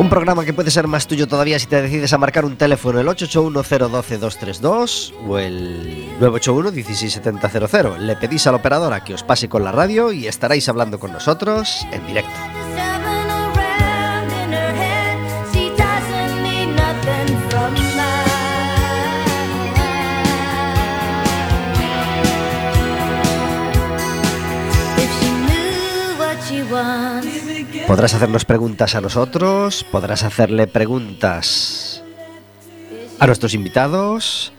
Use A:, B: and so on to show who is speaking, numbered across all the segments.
A: Un programa que puede ser más tuyo todavía si te decides a marcar un teléfono el 881-012-232 o el 981-16700. Le pedís a la operadora que os pase con la radio y estaréis hablando con nosotros en directo. Podrás hacernos preguntas a nosotros, podrás hacerle preguntas a nuestros invitados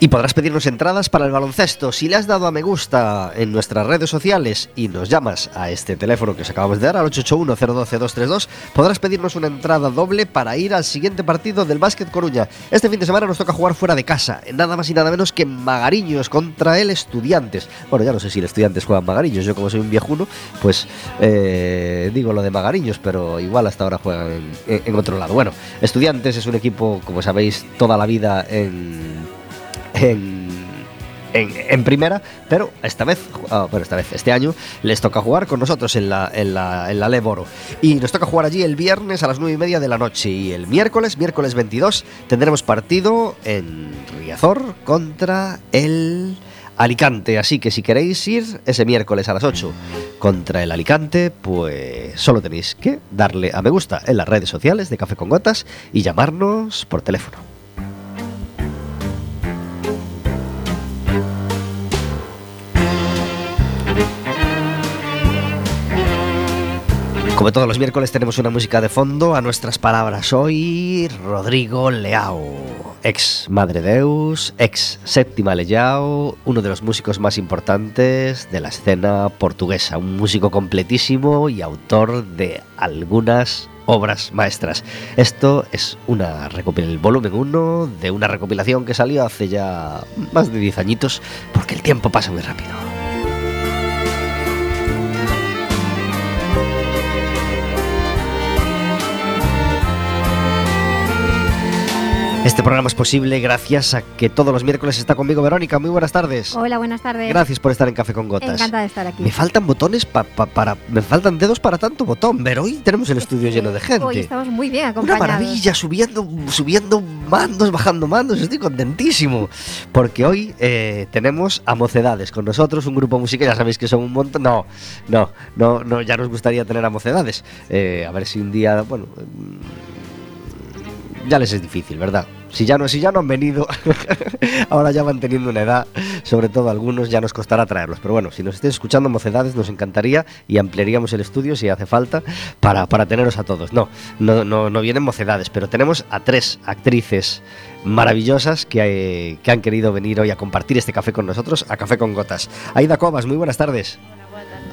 A: y podrás pedirnos entradas para el baloncesto. Si le has dado a me gusta en nuestras redes sociales y nos llamas a este teléfono que os acabamos de dar, al 881-012-232, podrás pedirnos una entrada doble para ir al siguiente partido del Básquet Coruña. Este fin de semana nos toca jugar fuera de casa, nada más y nada menos que Magariños contra el Estudiantes. Bueno, ya no sé si el Estudiantes juega Magariños, yo como soy un viejuno, pues eh, digo lo de Magariños, pero igual hasta ahora juegan en, en otro lado. Bueno, Estudiantes es un equipo, como sabéis, toda la vida en en, primera, pero esta vez, ah, bueno, esta vez, este año, les toca jugar con nosotros en la, en la, en la. Y nos toca jugar allí el viernes a las 9 y media de la noche. Y el miércoles, miércoles 22, tendremos partido en Riazor contra el Alicante. Así que si queréis ir ese miércoles a las 8 contra el Alicante, pues solo tenéis que darle a me gusta en las redes sociales de Café con Gotas y llamarnos por teléfono. Como todos los miércoles tenemos una música de fondo a nuestras palabras. Hoy Rodrigo Leao, ex Madre Deus, ex Séptima Leao, uno de los músicos más importantes de la escena portuguesa, un músico completísimo y autor de algunas obras maestras. Esto es una el volumen 1 de una recopilación que salió hace ya más de 10 añitos, porque el tiempo pasa muy rápido. Este programa es posible gracias a que todos los miércoles está conmigo Verónica. Muy buenas tardes.
B: Hola, buenas tardes.
A: Gracias por estar en Café con Gotas.
B: Encantada de estar aquí.
A: Me faltan botones para... Me faltan dedos para tanto botón, pero hoy tenemos el estudio lleno de gente.
B: Hoy estamos muy bien acompañados.
A: Una maravilla, subiendo, subiendo mandos, bajando mandos. Estoy contentísimo. Porque hoy eh, tenemos a Mocedades con nosotros, un grupo musical. Ya sabéis que son un montón... No, no, no, no ya nos gustaría tener a Mocedades. Eh, a ver si un día... Bueno ya les es difícil, ¿verdad? Si ya no, si ya no han venido, ahora ya van teniendo una edad, sobre todo algunos, ya nos costará traerlos. Pero bueno, si nos estéis escuchando mocedades, nos encantaría y ampliaríamos el estudio si hace falta para, para teneros a todos. No, no, no, no vienen mocedades, pero tenemos a tres actrices maravillosas que, eh, que han querido venir hoy a compartir este café con nosotros, a Café con Gotas. Aida Cobas, muy buenas tardes.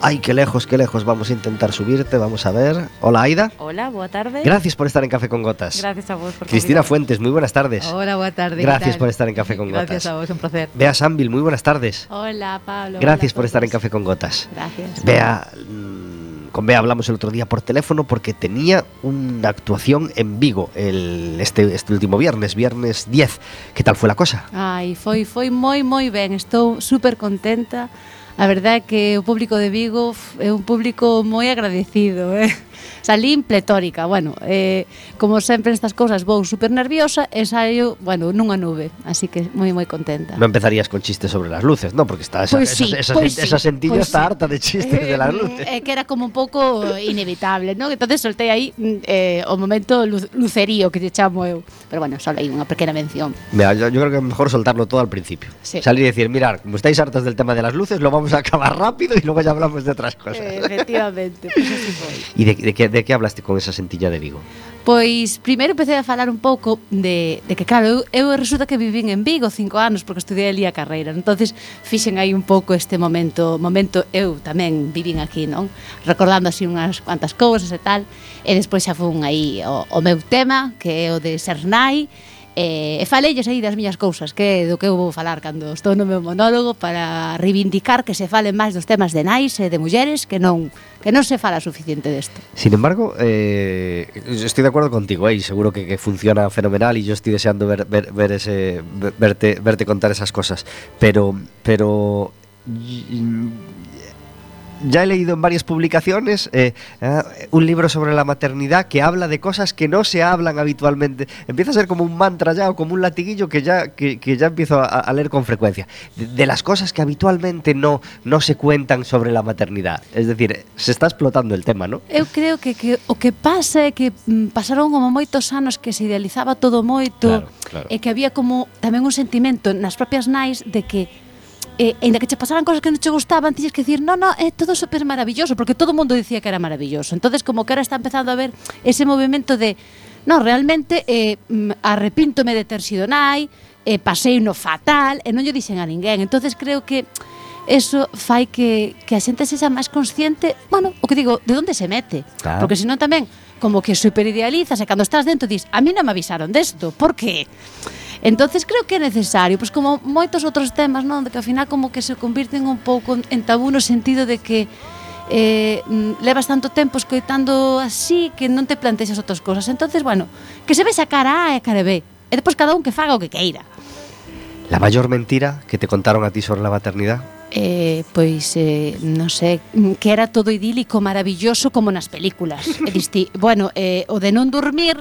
A: Ay, qué lejos, qué lejos. Vamos a intentar subirte, vamos a ver. Hola, Aida.
C: Hola, buena tarde.
A: Gracias por estar en Café con Gotas.
C: Gracias a vos por
A: Cristina Fuentes, muy buenas tardes.
C: Hola, buena tarde.
A: Gracias por estar en Café con
C: Gotas.
A: Gracias
C: a vos, un placer.
A: Bea Sambil, muy buenas tardes.
C: Hola, Pablo.
A: Gracias por estar en Café con Gotas.
C: Gracias.
A: Bea, mm, con Bea hablamos el otro día por teléfono porque tenía una actuación en Vigo el, este, este último viernes, viernes 10. ¿Qué tal fue la cosa?
C: Ay, foi, foi moi, moi ben. Estou súper contenta
B: a verdade é que o público de Vigo é un público moi agradecido, eh? Salín pletórica, bueno, eh, como sempre estas cousas vou super nerviosa e saio, bueno, nunha nube, así que moi moi contenta.
A: Non empezarías con chistes sobre las luces, no, porque está esa, pues
B: sí,
A: esa, esa, pues esa,
B: sí,
A: esa
B: pois sentilla pues
A: está
B: sí.
A: harta de chistes eh, de las luces.
B: Eh, eh, que era como un pouco inevitable, ¿no? Entonces soltei aí mm, eh, o momento lucerío que te chamo eu, pero bueno, só aí unha pequena mención.
A: Mira, yo, yo creo que é mellor soltarlo todo al principio.
B: Sí.
A: Salir e decir, mirar, como estáis hartas del tema de las luces, lo vamos vamos a acabar rápido y luego ya hablamos de otras cosas.
B: Eh, efectivamente. Pues así foi.
A: E de, de, que, de que hablaste con esa sentilla de Vigo?
B: Pois primeiro empecé a falar un pouco de, de que claro, eu, eu resulta que vivín en Vigo cinco anos porque estudiei ali a carreira. Entonces fixen aí un pouco este momento, momento eu tamén vivín aquí, non? Recordando así unhas cuantas cousas e tal. E despois xa fun aí o, o meu tema, que é o de ser nai, Eh, e, e falelles aí das miñas cousas, que do que eu vou falar cando estou no meu monólogo para reivindicar que se fale máis dos temas de nais e de mulleres que non que non se fala suficiente desto.
A: Sin embargo, eh, estoy de acuerdo contigo, eh, y seguro que, que funciona fenomenal y yo estoy deseando ver, ver, ver ese, ver, verte, verte contar esas cosas. Pero, pero y, ya he leído en varias publicaciones eh, eh, un libro sobre la maternidad que habla de cosas que no se hablan habitualmente. Empieza a ser como un mantra ya o como un latiguillo que ya, que, que ya empiezo a, a, leer con frecuencia. De, de, las cosas que habitualmente no, no se cuentan sobre la maternidad. Es decir, se está explotando el tema, ¿no?
B: Eu creo que, que o que pasa é que mm, pasaron como moitos anos que se idealizaba todo moito
A: claro, claro.
B: e que había como tamén un sentimento nas propias nais de que eh, ainda que che pasaran cosas que non che gustaban, tiñes que dicir, no, no, é eh, todo super maravilloso, porque todo o mundo dicía que era maravilloso. entonces como que ahora está empezando a ver ese movimento de, no, realmente eh, arrepíntome de ter sido nai, eh, pasei no fatal, e non lle dixen a ninguén. entonces creo que eso fai que, que a xente sexa máis consciente, bueno, o que digo, de onde se mete.
A: Claro.
B: Porque senón tamén, como que superidealizas e cando estás dentro dis, a mí non me avisaron desto, por que? Por que? Entonces creo que é necesario, pois como moitos outros temas, non, de que ao final como que se convirten un pouco en tabú no sentido de que eh, levas tanto tempo escoitando así que non te plantexas outras cosas. Entonces, bueno, que se vexa cara A e cara B. E depois cada un que faga o que queira.
A: La maior mentira que te contaron a ti sobre la maternidad?
B: Eh, pois, eh, non sei, que era todo idílico, maravilloso, como nas películas. E diste, bueno, eh, o de non dormir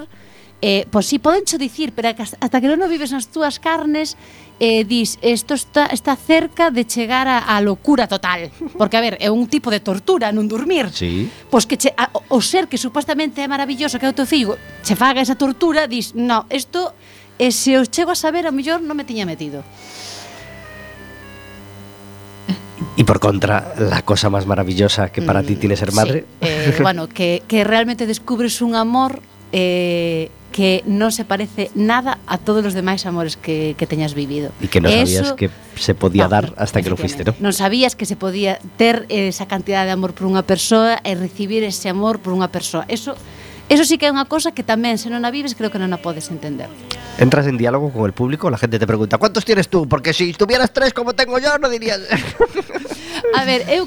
B: eh, pois si sí, poden cho dicir, pero hasta que non o vives nas túas carnes, eh, dis, isto está, está cerca de chegar a, a locura total. Porque, a ver, é un tipo de tortura non dormir.
A: Sí.
B: Pois que che, a, o ser que supostamente é maravilloso que é o teu fillo, che faga esa tortura, dis, no, isto, eh, se os chego a saber, a mellor non me tiña metido.
A: Y por contra, la cosa más maravillosa que para mm, ti tiene ser madre.
B: Sí. Eh, bueno, que, que realmente descubres un amor eh, que non se parece nada a todos os demais amores que, que teñas vivido.
A: E que
B: non
A: sabías
B: Eso,
A: que se podía
B: no,
A: dar hasta que lo fuiste, ¿no?
B: Non sabías que se podía ter esa cantidad de amor por unha persoa e recibir ese amor por unha persoa. Eso Eso sí que é unha cosa que tamén, se non a vives, creo que non a podes entender.
A: Entras en diálogo con el público, la gente te pregunta, ¿cuántos tienes tú? Porque si tuvieras tres como tengo yo, no dirías...
B: a ver, eu...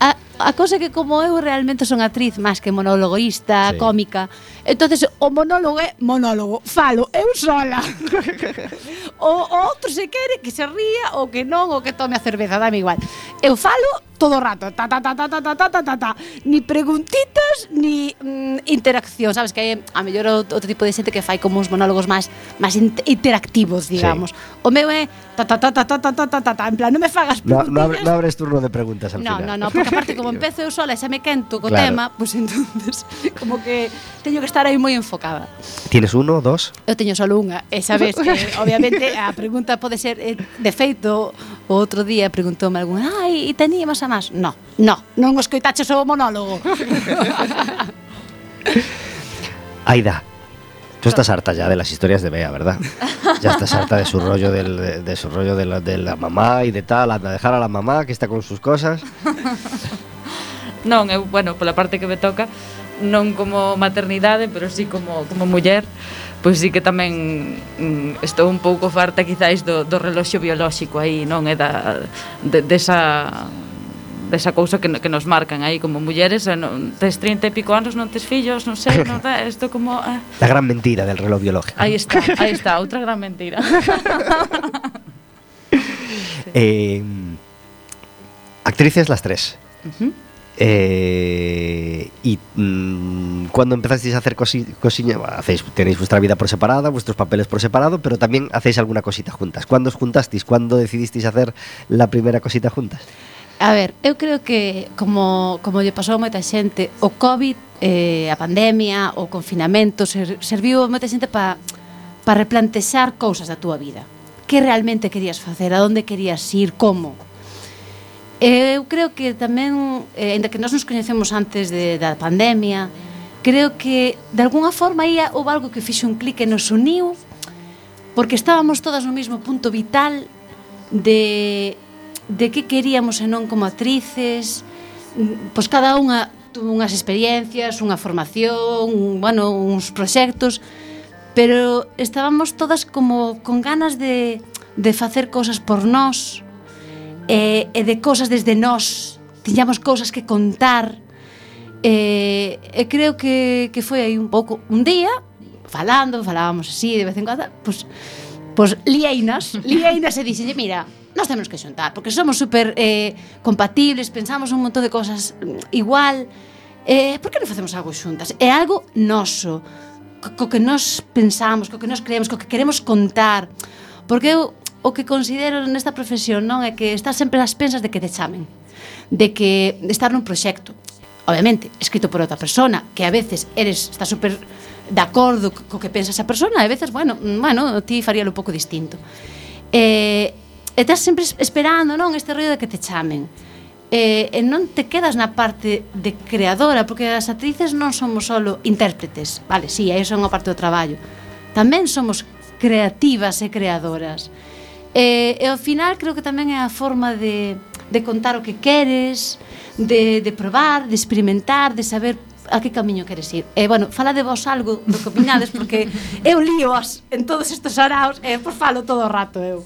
B: A, a cosa que como eu realmente son actriz máis que monologoísta,
A: sí.
B: cómica. Entonces o monólogo é monólogo, falo eu sola. o, o outro se quere que se ría ou que non, ou que tome a cerveza, dame igual. Eu falo todo o rato, ta ta ta ta ta ta ta ta ta, ta. ni preguntitas ni mm, interacción, sabes que hai a mellor outro tipo de xente que fai como uns monólogos máis máis interactivos, digamos. Sí. O meu é ta ta ta ta ta ta ta ta, ta en plan, non me fagas
A: preguntas. No, no, abres turno de preguntas al
B: no,
A: final.
B: No, no, porque aparte como empezo eu sola e xa me quento co
A: claro.
B: tema, pois pues entonces como que teño que estar aí moi enfocada.
A: Tienes uno, dos?
B: Eu teño só unha, e sabes que obviamente a pregunta pode ser eh, de feito o outro día preguntoume algún, "Ai, e teníamos a más?" No, no, non os coitaches o monólogo.
A: Aida, Tú estás harta ya de las historias de Bea, ¿verdad? Ya estás harta de su rollo, del, de, de, su rollo de la, de la mamá y de tal, de dejar a la mamá que está con sus cosas.
C: Non, eu, bueno, pola parte que me toca, non como maternidade, pero sí como, como muller, pois sí que tamén mm, estou un pouco farta quizáis do, do reloxo biolóxico aí, non é da, de, desa desa cousa que, que nos marcan aí como mulleres, eh, non, tes 30 e pico anos, non tes fillos, non sei, non da, isto como... Eh.
A: La gran mentira del reloj biológico.
C: Aí está, aí está, outra gran mentira. sí.
A: eh, actrices las tres.
C: Uh -huh.
A: Eh, y mmm, cuando empezasteis a hacer cosi cosiña, hacéis, tenéis vuestra vida por separada, vuestros papeles por separado, pero también hacéis alguna cosita juntas. ¿Cuándo os juntasteis? ¿Cuándo decidisteis hacer la primeira cosita juntas?
B: A ver, eu creo que como, como lle pasou a moita xente, o COVID, eh, a pandemia, o confinamento, ser, serviu a moita xente para pa replantexar cousas da túa vida. Que realmente querías facer, a onde querías ir, como? Eu creo que tamén, eh, ainda que nós nos coñecemos antes de, da pandemia, creo que de alguna forma aí houve algo que fixe un clic e nos uniu, porque estábamos todas no mesmo punto vital de, de que queríamos e non como actrices, pois cada unha tuvo unhas experiencias, unha formación, un, bueno, uns proxectos, pero estábamos todas como con ganas de, de facer cousas por nós, e, e de cosas desde nós. Tiñamos cousas que contar. E, e creo que, que foi aí un pouco un día falando, falábamos así de vez en cuando pois, pues, pois pues, lieinas lieinas e dixenlle, mira, nos temos que xuntar porque somos super eh, compatibles pensamos un montón de cosas mm, igual. Eh, por que non facemos algo xuntas? é algo noso co, co que nos pensamos, co que nos creemos co que queremos contar porque eu o que considero nesta profesión non é que estás sempre ás pensas de que te chamen, de que estar nun proxecto, obviamente, escrito por outra persona, que a veces eres está super de acordo co que pensa esa persona, e a veces, bueno, mm, bueno, ti faríalo un pouco distinto. E, e estás sempre esperando, non, este rollo de que te chamen. E, e non te quedas na parte de creadora, porque as actrices non somos solo intérpretes. Vale, si, sí, aí son a parte do traballo. Tamén somos creativas e creadoras. E, e ao final creo que tamén é a forma de, de contar o que queres, de, de probar, de experimentar, de saber a que camiño queres ir. E, bueno, fala de vos algo do que opinades, porque eu líos en todos estes araos e por falo todo o rato eu.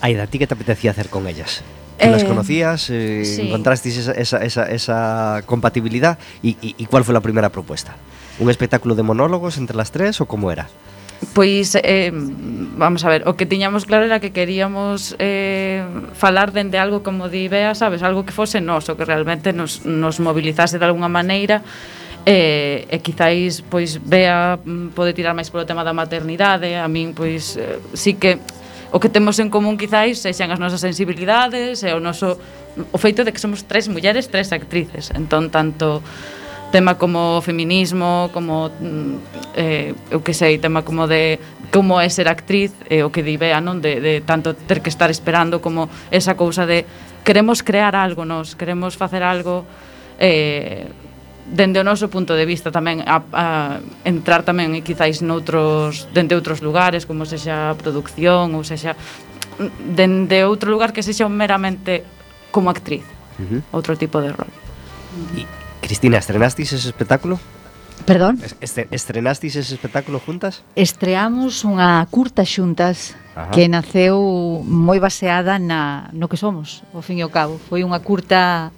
A: Aida, ti que te apetecía hacer con ellas? Tú
C: eh, las
A: conocías, eh,
C: sí.
A: encontrasteis esa, esa, esa, esa compatibilidad y, y, y cuál fue la primera propuesta? ¿Un espectáculo de monólogos entre las tres o cómo era?
C: Pois, eh, vamos a ver, o que tiñamos claro era que queríamos eh, falar dende algo como di Bea, sabes, algo que fose noso, que realmente nos, nos mobilizase de alguna maneira, e, e quizáis pois Bea mm, pode tirar máis polo tema da maternidade, a min pois eh, sí que o que temos en común quizáis sexan as nosas sensibilidades e o noso o feito de que somos tres mulleres, tres actrices. Entón tanto tema como feminismo, como mm, eh, eu que sei, tema como de como é ser actriz, eh, o que di Bea, non, de, de tanto ter que estar esperando como esa cousa de queremos crear algo nos, queremos facer algo eh, dende o noso punto de vista tamén a, a entrar tamén e quizáis noutros dende outros lugares, como sexa a produción ou sexa dende outro lugar que sexa meramente como actriz,
A: uh -huh.
C: outro tipo de rol.
A: E, Cristina, estrenasteis ese espectáculo?
D: Perdón?
A: Este, estrenasteis ese espectáculo juntas?
D: Estreamos unha curta xuntas
A: Ajá.
D: que naceu moi baseada na, no que somos, ao fin e ao cabo. Foi unha curta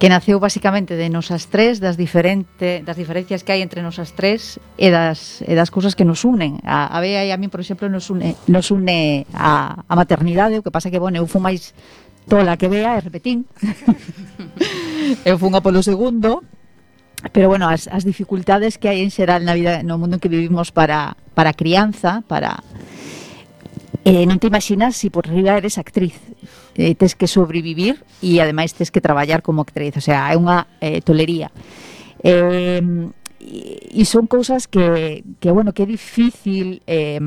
D: que naceu basicamente de nosas tres, das diferente, das diferencias que hai entre nosas tres e das, e das cousas que nos unen. A, a Bea e a mí, por exemplo, nos une, nos une a, a maternidade, o que pasa que, bueno, eu fui máis tola que Bea e repetín. eu funga polo segundo, Pero bueno, as, as dificultades que hai en xeral na vida no mundo en que vivimos para para crianza, para eh, non te imaginas si por riba eres actriz. Eh, tes que sobrevivir e ademais tes que traballar como actriz, o sea, é unha eh, tolería. Eh, e son cousas que, que bueno, que é difícil eh,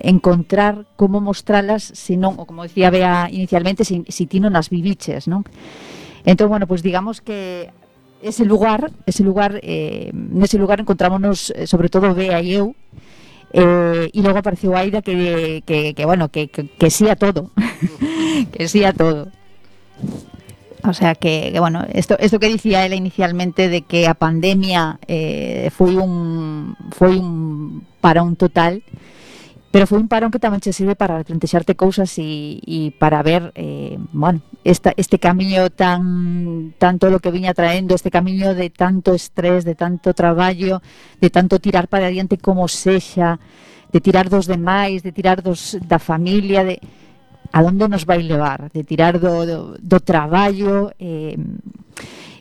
D: encontrar como mostralas se non, o como decía Bea inicialmente, se, se ti non as viviches, non? Entón, bueno, pues digamos que ese lugar, ese lugar, eh, nese lugar encontrámonos eh, sobre todo Bea e eu, Eh, y luego apareció Aida que, que, bueno, que, sí a todo. que sí a todo. O sea que, bueno, esto, esto que dicía él inicialmente de que a pandemia eh, foi un foi un parón total, Pero foi un parón que tamén che sirve para plantexarte cousas e, e para ver, eh, bueno, esta, este camiño tan tanto lo que viña traendo, este camiño de tanto estrés, de tanto traballo, de tanto tirar para adiante como sexa, de tirar dos demais, de tirar dos da familia, de a donde nos vai levar, de tirar do, do, do traballo, eh,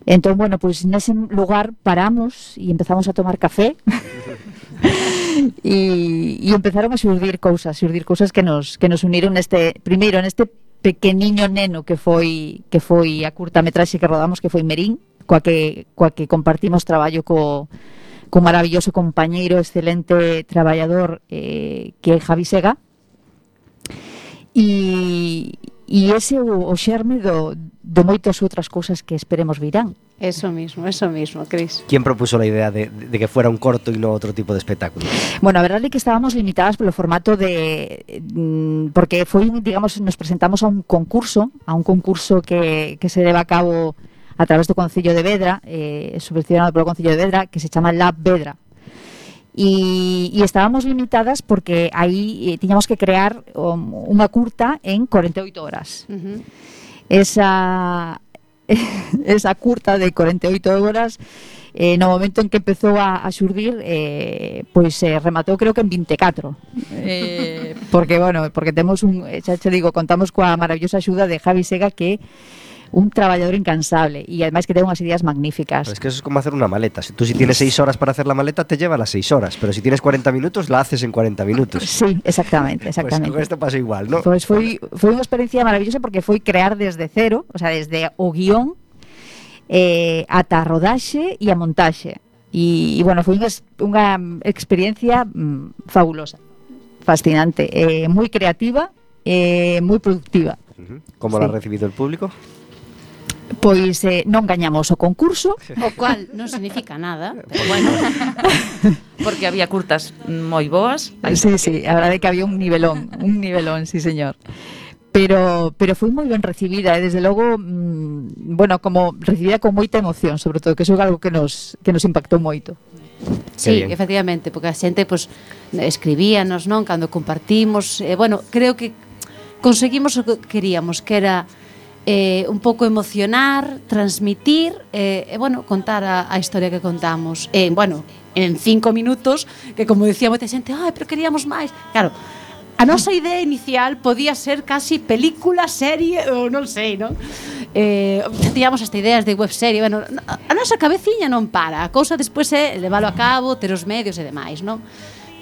D: Entón, bueno, pois pues nese lugar paramos e empezamos a tomar café. e, e empezaron a xurdir cousas, xurdir cousas que nos que nos uniron neste primeiro neste pequeniño neno que foi que foi a curta metraxe que rodamos que foi Merín, coa que coa que compartimos traballo co co maravilloso compañeiro, excelente traballador eh, que é Javi Sega. E, E ese o, o xerme do, de moitas outras cousas que esperemos virán.
B: Eso mismo, eso mismo, Cris.
A: ¿Quién propuso la idea de, de, que fuera un corto y no otro tipo de espectáculo?
D: Bueno, a verdade é que estábamos limitadas polo formato de... Mm, porque foi, digamos, nos presentamos a un concurso, a un concurso que, que se leva a cabo a través do Concello de Vedra, eh, subvencionado polo Concello de Vedra, que se chama Lab Vedra e, e estábamos limitadas porque aí eh, tiñamos que crear um, unha curta en 48 horas.
B: Uh -huh.
D: Esa esa curta de 48 horas eh, no momento en que empezou a, a xurdir eh, pois eh, rematou creo que en 24 eh, porque bueno porque temos un xa che digo contamos coa maravillosa axuda de Javi Sega que un traballador incansable e además que ten unhas ideas magníficas.
A: Pero es que eso es como hacer una maleta. Si tú si tienes 6 horas para hacer la maleta, te lleva las 6 horas. Pero si tienes 40 minutos, la haces en 40 minutos.
D: Sí, exactamente, exactamente.
A: Pues con esto pasa igual, ¿no?
D: Pues foi unha experiencia maravillosa porque foi crear desde cero, o sea, desde o guion eh, ata a rodaxe e a montaxe. E, e bueno, foi unha, unha experiencia mm, fabulosa, fascinante, eh, moi creativa, eh, moi productiva.
A: Uh -huh. ¿Cómo sí. la ha recibido el público?
D: Pois eh, non gañamos o concurso.
B: O cual non significa nada Pero bueno.
C: Porque había curtas moi boas.
D: Sí, sí, a verdade que había un nivelón Un nivelón, sí señor. Pero pero foi moi ben recibida e desde logo mmm, bueno, como recibida con moita emoción, sobre todo que iso é algo que nos que nos impactou moito.
B: Sí, efectivamente, porque a xente pois pues, escribíanos, non, cando compartimos, eh, bueno, creo que conseguimos o que queríamos, que era eh, un pouco emocionar, transmitir eh, e, eh, eh, bueno, contar a, a historia que contamos. Eh, bueno, en cinco minutos, que como decía moita xente, ai, pero queríamos máis. Claro, a nosa idea inicial podía ser casi película, serie, ou non sei, non? Eh, tiñamos hasta ideas de webserie, bueno, a nosa cabeciña non para, a cousa despois é leválo a cabo, ter os medios e demais, non?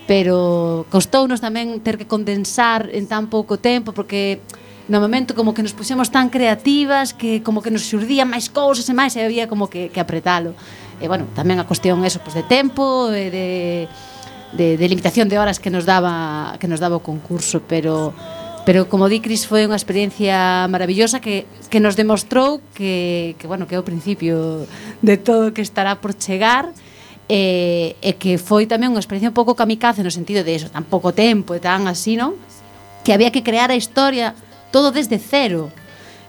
B: Pero costounos tamén ter que condensar en tan pouco tempo, porque no momento como que nos puxemos tan creativas que como que nos xurdían máis cousas e máis e había como que, que apretalo e bueno, tamén a cuestión eso, pues, de tempo e de, de, de limitación de horas que nos daba que nos daba o concurso pero pero como di Cris foi unha experiencia maravillosa que, que nos demostrou que, que bueno, que é o principio de todo que estará por chegar e, e que foi tamén unha experiencia un pouco kamikaze no sentido de eso, tan pouco tempo e tan así, non? Que había que crear a historia todo desde cero.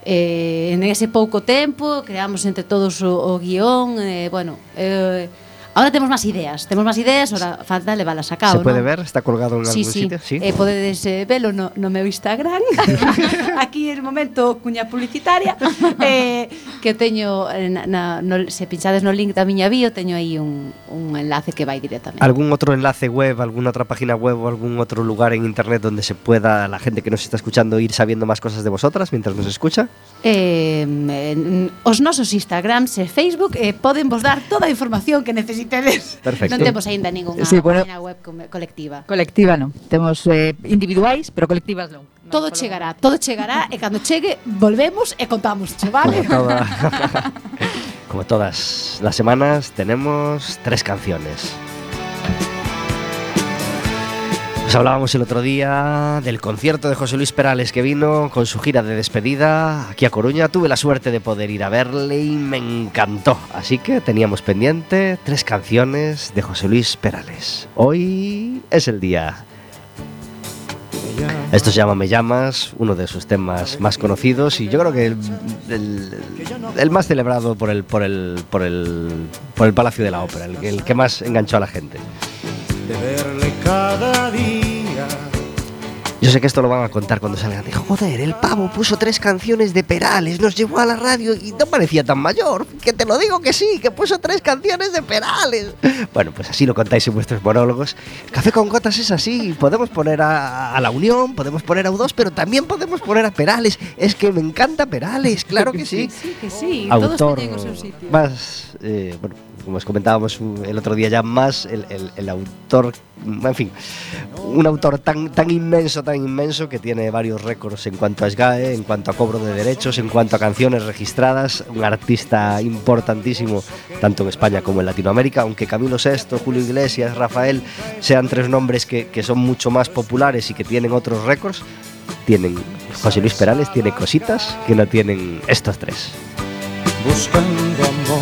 B: Eh, en ese pouco tempo creamos entre todos o, o guión, eh, bueno, eh, Ahora temos máis ideas, temos máis ideas, ahora falta leválas a cabo.
A: Se pode
B: ¿no?
A: ver, está colgado en
B: sí,
A: algún
B: sí.
A: sitio. Sí,
B: eh, podedes eh, velo no, no meu Instagram. Aquí el momento cuña publicitaria eh, que teño eh, na, na, no, se pinchades no link da miña bio, teño aí un, un enlace que vai directamente.
A: Algún outro enlace web, alguna outra página web ou algún outro lugar en internet donde se pueda la gente que nos está escuchando ir sabiendo máis cosas de vosotras mientras nos escucha?
B: Eh, eh, os nosos Instagrams e Facebook eh, poden vos dar toda a información que necesitáis si tedes.
A: Perfecto.
B: Non temos aínda ningunha
D: sí, bueno,
B: página web colectiva.
D: Colectiva non. Temos eh, individuais, pero colectivas non.
B: non todo chegará, todo chegará e cando chegue volvemos e contamos, che, vale?
A: Como, toda, como todas las semanas tenemos tres canciones. Os hablábamos el otro día del concierto de José Luis Perales que vino con su gira de despedida aquí a Coruña. Tuve la suerte de poder ir a verle y me encantó. Así que teníamos pendiente tres canciones de José Luis Perales. Hoy es el día. Esto se llama Me llamas, uno de sus temas más conocidos y yo creo que el, el- el más celebrado por el, por, el, por, el, por el Palacio de la Ópera, el, el que más enganchó a la gente.
E: De verle cada día
A: Yo sé que esto lo van a contar cuando salgan. De, Joder, el pavo puso tres canciones de Perales, nos llevó a la radio y no parecía tan mayor. Que te lo digo que sí, que puso tres canciones de Perales. Bueno, pues así lo contáis en vuestros monólogos. Café con gotas es así. Podemos poner a, a La Unión, podemos poner a U2, pero también podemos poner a Perales. Es que me encanta Perales, claro que sí.
B: Sí, que sí, todos
A: Autor
B: o seu sitio.
A: más, eh, bueno, como os comentábamos el otro día ya más, el, el- el autor, en fin, un autor tan, tan inmenso, tan inmenso que tiene varios récords en cuanto a SGAE, en cuanto a cobro de derechos, en cuanto a canciones registradas, un artista importantísimo tanto en España como en Latinoamérica, aunque Camilo VI, Julio Iglesias, Rafael sean tres nombres que, que son mucho más populares y que tienen otros récords, tienen, José Luis Perales tiene cositas que no tienen estos tres.
E: buscando amor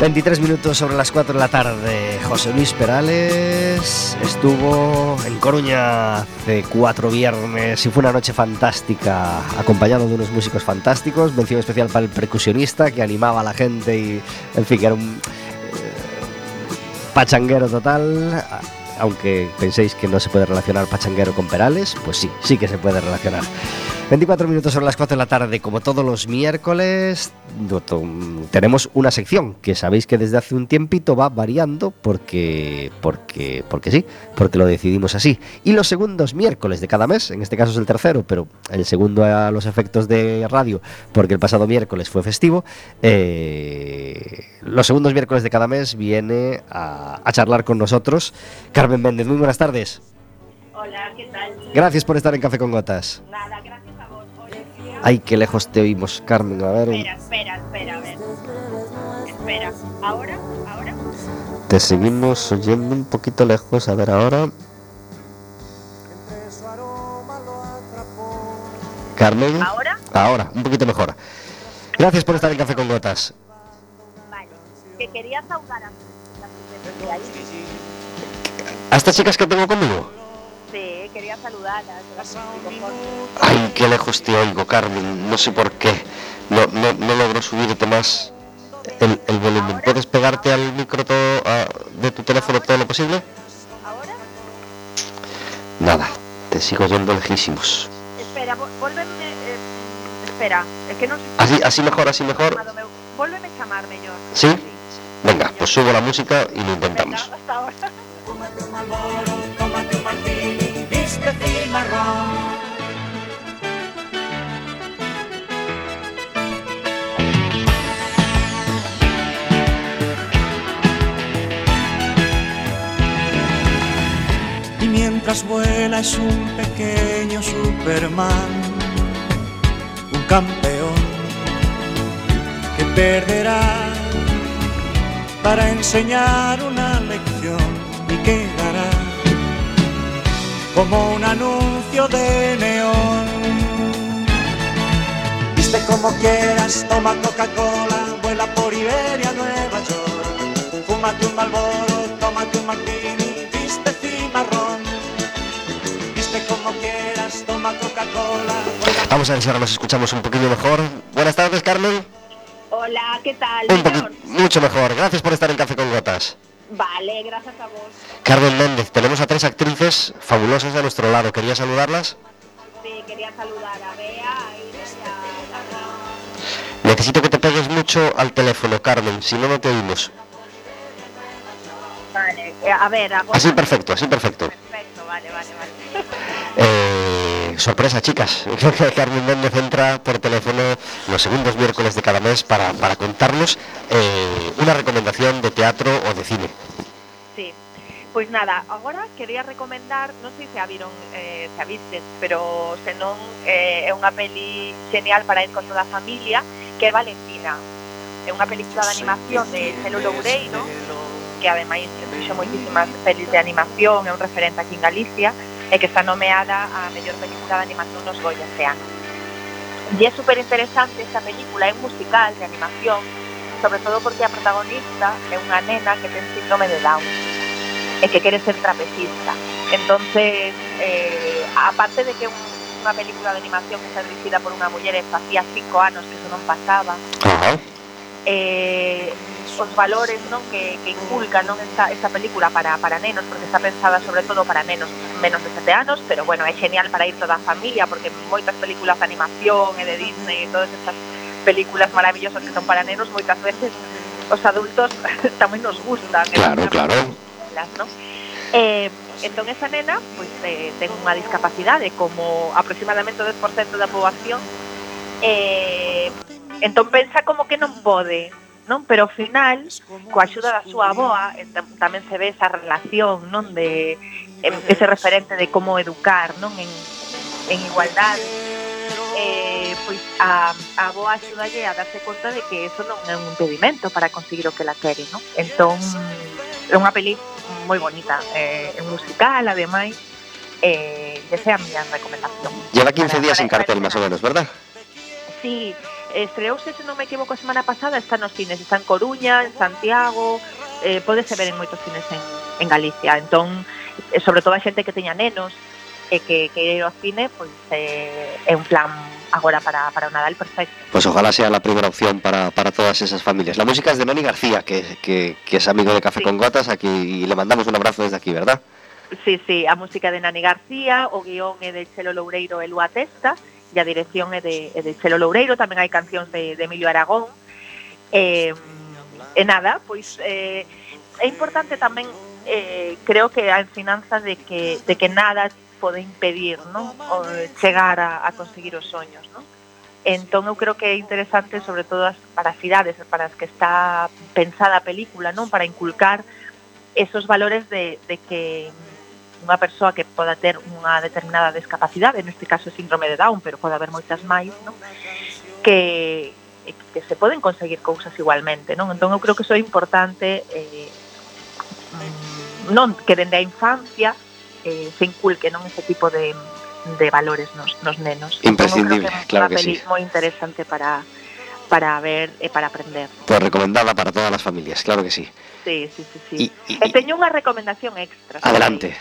A: 23 minutos sobre las 4 de la tarde. José Luis Perales estuvo en Coruña hace cuatro viernes y fue una noche fantástica, acompañado de unos músicos fantásticos. Mención especial para el percusionista que animaba a la gente y, en fin, que era un eh, pachanguero total. Aunque penséis que no se puede relacionar pachanguero con Perales, pues sí, sí que se puede relacionar. 24 minutos sobre las 4 de la tarde, como todos los miércoles, tenemos una sección que sabéis que desde hace un tiempito va variando porque, porque, porque sí, porque lo decidimos así. Y los segundos miércoles de cada mes, en este caso es el tercero, pero el segundo a los efectos de radio, porque el pasado miércoles fue festivo, eh, los segundos miércoles de cada mes viene a, a charlar con nosotros Carmen Méndez. Muy buenas tardes.
F: Hola, ¿qué tal?
A: Gracias por estar en Café con Gotas.
F: Nada,
A: Ay, qué lejos te oímos, Carmen. A ver,
F: Espera, espera, espera, a ver. Espera, ¿ahora? ¿Ahora?
A: te seguimos oyendo un poquito lejos. A ver, ahora. Carmen.
F: ¿Ahora?
A: Ahora, un poquito mejor. Gracias por estar en Café con Gotas.
F: Vale. Que quería saludar a que ahí.
A: ¿A estas chicas que tengo conmigo?
F: Sí, quería saludarlas.
A: Ay, qué lejos te oigo, Carmen. No sé por qué. No, no, no logro subirte más el, el volumen. ¿Puedes pegarte al micro todo, a- de tu teléfono todo lo posible?
F: ¿Ahora?
A: Nada, te sigo oyendo lejísimos.
F: Espera, vuélveme... eh, espera, es que no sé...
A: Así, así mejor, así mejor.
F: Vuélveme a llamarme yo.
A: ¿Sí? Venga, Venga, pues subo la música y lo intentamos.
F: Venga, hasta ahora.
E: Mientras vuela es un pequeño Superman, un campeón que perderá para enseñar una lección y quedará como un anuncio de neón. Viste como quieras, toma Coca-Cola, vuela por Iberia, Nueva York. Fúmate un Malboro, tómate un martini, como quieras, toma Coca-Cola, vuela
A: Vamos a ver si ahora nos escuchamos un poquillo mejor. Buenas tardes, Carmen.
F: Hola, ¿qué tal?
A: Un
F: Mejor.
A: poquito, mucho mejor. Gracias por estar en Café con Gotas.
F: Vale, gracias a vos.
A: Carmen Méndez, tenemos a tres actrices fabulosas de nuestro lado. ¿Quería saludarlas?
F: Sí, quería saludar a Bea, a Iris y a.
A: Necesito que te pegues mucho al teléfono, Carmen, si no, no te oímos.
F: Vale, eh, a ver, ahora...
A: Así perfecto, así perfecto.
F: Perfecto, vale, vale, vale.
A: Eh, sorpresa, chicas. Carmen Méndez entra por teléfono los segundos miércoles de cada mes para, para contarnos eh, una recomendación de teatro o de cine.
F: Sí. Pois nada, agora quería recomendar, non sei se a viron, eh, se a vistes, pero senón eh, é unha peli genial para ir con toda a familia, que é Valentina. É unha película de animación de Celo Loureiro, que ademais fixo moitísimas pelis de animación, é un referente aquí en Galicia, e que está nomeada a mellor película de animación nos Goya este ano. E é super interesante esta película, é un musical de animación, sobre todo porque a protagonista é unha nena que ten síndrome de Down e que quere ser trapecista. Entonces, eh, aparte de que un, unha película de animación que está dirigida por unha muller e facía cinco anos que eso non pasaba,
A: uh -huh
F: eh, os valores non que, que inculca non esta, esta película para, para nenos, porque está pensada sobre todo para nenos menos de sete anos, pero bueno, é genial para ir toda a familia, porque moitas películas de animación e de Disney e todas estas películas maravillosas que son para nenos, moitas veces os adultos tamén nos gustan.
A: Claro, claro.
F: Películas, ¿no? Eh, entón esa nena pois, pues, eh, ten unha discapacidade como aproximadamente o 10% da poboación eh, Entón pensa como que non pode, non? Pero ao final, coa axuda da súa aboa, tamén se ve esa relación, non? De ese referente de como educar, non? En, en igualdade. Eh, pois a, a aboa axudalle a darse conta de que eso non é un impedimento para conseguir o que la quere, non? Entón, é unha peli moi bonita, é eh, musical, ademais, eh, ese é a miña recomendación.
A: Lleva 15 días en cartel, máis ou menos, verdad?
F: Sí, Estreouse, se non me equivoco, a semana pasada, está nos cines, está en Coruña, en Santiago, eh, podese ver en moitos cines en, en Galicia. Entón, eh, sobre todo a xente que teña nenos, e que, que ir ao cine pois eh, é un plan agora para, para o Nadal perfecto.
A: Pois pues ojalá sea la primeira opción para, para todas esas familias. La música es de Noni García, que, que, que es amigo de Café
F: sí.
A: con Gotas, aquí y le mandamos un abrazo desde aquí, ¿verdad?
F: Sí, sí, a música de Nani García, o guión é de Chelo Loureiro e Lua Testa, e a dirección é de, é de Chelo Loureiro, tamén hai cancións de, de Emilio Aragón. Eh, e nada, pois eh, é importante tamén eh, creo que a ensinanza de que, de que nada pode impedir non? O, chegar a, a conseguir os soños. Non? Entón eu creo que é interesante sobre todo as, para as cidades, para as que está pensada a película, non para inculcar esos valores de, de que unha persoa que poda ter unha determinada discapacidade, neste caso síndrome de Down, pero pode haber moitas máis, non? Que, que se poden conseguir cousas igualmente, non? Entón eu creo que iso é importante eh, mm, non que dende a infancia eh, se inculque non ese tipo de, de valores nos, nos nenos. Entón, Imprescindible, entón, que
A: claro que sí.
F: moi interesante para para ver e para aprender.
A: Pues recomendada para todas as familias, claro que sí.
F: Sí, sí, sí, sí.
A: Y, y,
F: e teño unha recomendación extra.
A: Adelante.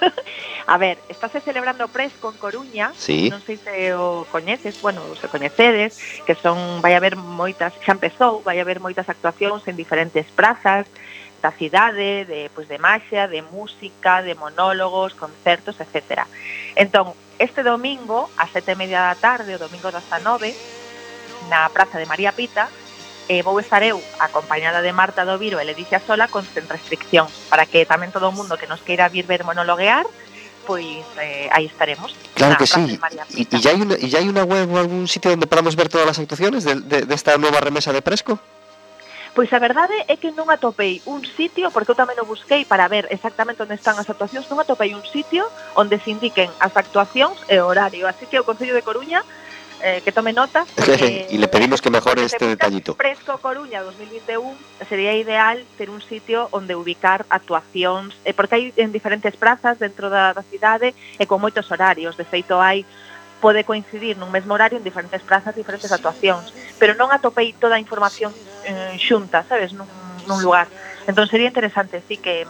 F: a ver, estáse celebrando Pres con Coruña,
A: sí.
F: non sei se o coñeces, bueno, se coñecedes, que son, vai haber moitas, xa empezou, vai haber moitas actuacións en diferentes prazas, da cidade, de, pois, de maxia, de música, de monólogos, concertos, etc. Entón, este domingo, a sete e media da tarde, o domingo das nove, na Praza de María Pita, eh, vou estar eu acompañada de Marta do Viro e Leticia Sola con sen restricción, para que tamén todo o mundo que nos queira vir ver monologuear, pois eh, aí estaremos.
A: Claro
F: ah,
A: que sí. E ya hai una, ya hai una web ou algún sitio onde podamos ver todas as actuaciones de, de, desta de nova remesa de Presco?
F: Pois a verdade é que non atopei un sitio, porque eu tamén o busquei para ver exactamente onde están as actuacións, non atopei un sitio onde se indiquen as actuacións e o horario. Así que o Concello de Coruña eh, que tome nota. Porque,
A: y le pedimos que mejore este detallito.
F: Fresco Coruña 2021 sería ideal ter un sitio onde ubicar actuacións, eh, porque hai en diferentes prazas dentro da, da cidade e con moitos horarios, de feito hai pode coincidir nun mesmo horario en diferentes prazas, diferentes actuacións, pero non atopei toda a información eh, xunta, sabes, nun, nun lugar. Entón sería interesante, sí, que,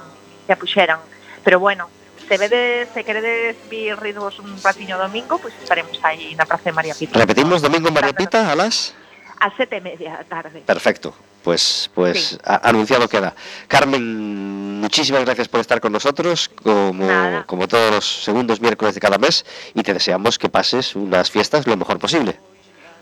F: que a puxeran. Pero bueno, se vedes, se queredes vir rirvos un ratiño domingo, pues estaremos aí na Praza de María Pita.
A: Repetimos domingo en María Pita a las...
F: A sete e media tarde.
A: Perfecto. Pues, pues
F: Sí.
A: a- anunciado queda. Carmen, muchísimas gracias por estar con nosotros, como,
F: Nada.
A: como todos los segundos miércoles de cada mes, y te deseamos que pases unas fiestas lo mejor posible.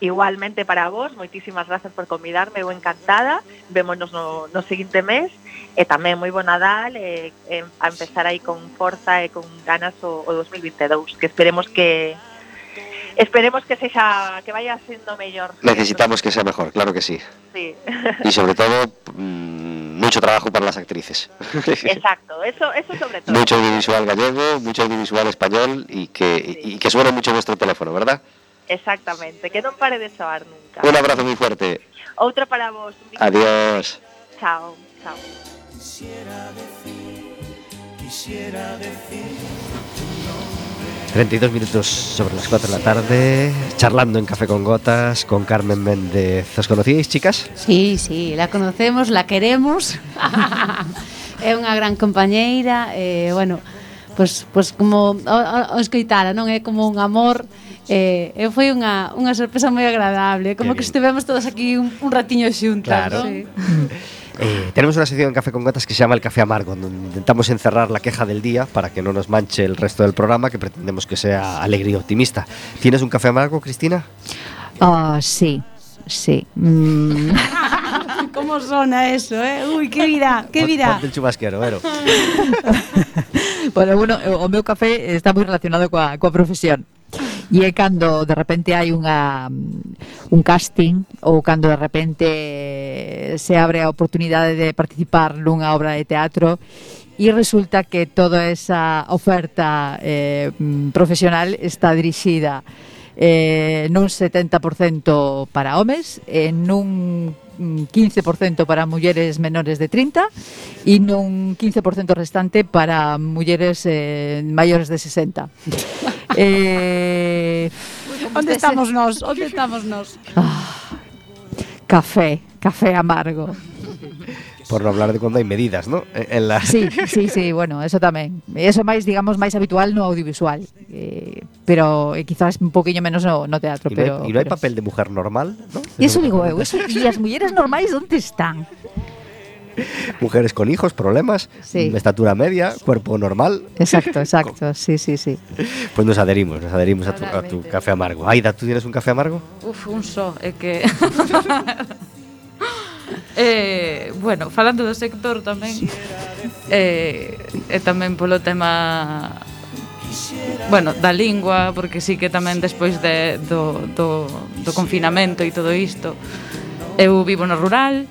F: Igualmente para vos, moitísimas gracias por convidarme, eu encantada. Vémonos no, no seguinte mes e tamén moi bo Nadal e, e a empezar aí con forza e con ganas o, o 2022, que esperemos que esperemos que sexa que vaya sendo mellor.
A: Necesitamos que sea mejor, claro que sí.
F: Sí.
A: Y sobre todo, mm, mucho trabajo para las actrices.
F: Exacto, eso eso sobre todo.
A: mucho audiovisual gallego, mucho audiovisual español y que, y que suene mucho vuestro teléfono, ¿verdad?
F: Exactamente, que non pare de soar nunca.
A: Un abrazo muy fuerte.
F: Outro para vos.
A: Adiós.
F: Chao, chao.
E: Quisiera decir, quisiera decir
A: 32 minutos sobre las 4 de la tarde, charlando en Café con Gotas con Carmen Méndez. ¿Os conocíais, chicas?
B: Sí, sí, la conocemos, la queremos. é unha gran compañeira, eh, bueno, pois, pois como o, o, o escoitara, non é como un amor Eh, e foi unha, unha sorpresa moi agradable Como que
A: bien.
B: estivemos todos aquí un, un ratiño xuntas
A: Claro.
C: Sí.
A: Eh, tenemos una sección en Café con Gotas que se llama El Café Amargo, donde intentamos encerrar la queja del día para que no nos manche el resto del programa, que pretendemos que sea alegre y optimista. ¿Tienes un café amargo, Cristina?
D: Ah, sí, sí. Mm,
B: Como sona eso, eh? Ui, que vida, que vida.
A: Ponte el chubasquero, Vero.
D: bueno, bueno, eh, o meu café está moi relacionado coa, coa profesión. E é cando de repente hai unha un casting ou cando de repente se abre a oportunidade de participar nunha obra de teatro e resulta que toda esa oferta eh, profesional está dirixida eh, nun 70% para homes, e nun 15% para mulleres menores de 30 e nun 15% restante para mulleres eh, maiores de 60. eh,
B: onde estamos nós? Onde estamos nós?
D: Ah, café, café amargo.
A: por no hablar de cuando hay medidas, ¿no? En la...
D: Sí, sí, sí, bueno, eso tamén. Eso máis, digamos, máis habitual no audiovisual. Eh, pero eh, quizás un poquillo menos no, no teatro.
A: ¿Y no, hay,
D: pero,
A: ¿y no hay
D: pero...
A: papel de mujer normal? ¿no?
D: Y eso digo, eu, eso, e as mujeres normais onde están?
A: Mujeres con hijos, problemas,
D: sí.
A: estatura media, cuerpo normal.
D: Exacto, exacto, sí, sí, sí.
A: Pues nos adherimos, nos adherimos a tu, a tu, café amargo. Aida, ¿tú tienes un café amargo?
C: Uf, un só, é eh, que... eh, bueno, falando do sector tamén, eh, e tamén polo tema bueno, da lingua, porque sí que tamén despois de, do, do, do confinamento e todo isto, eu vivo no rural,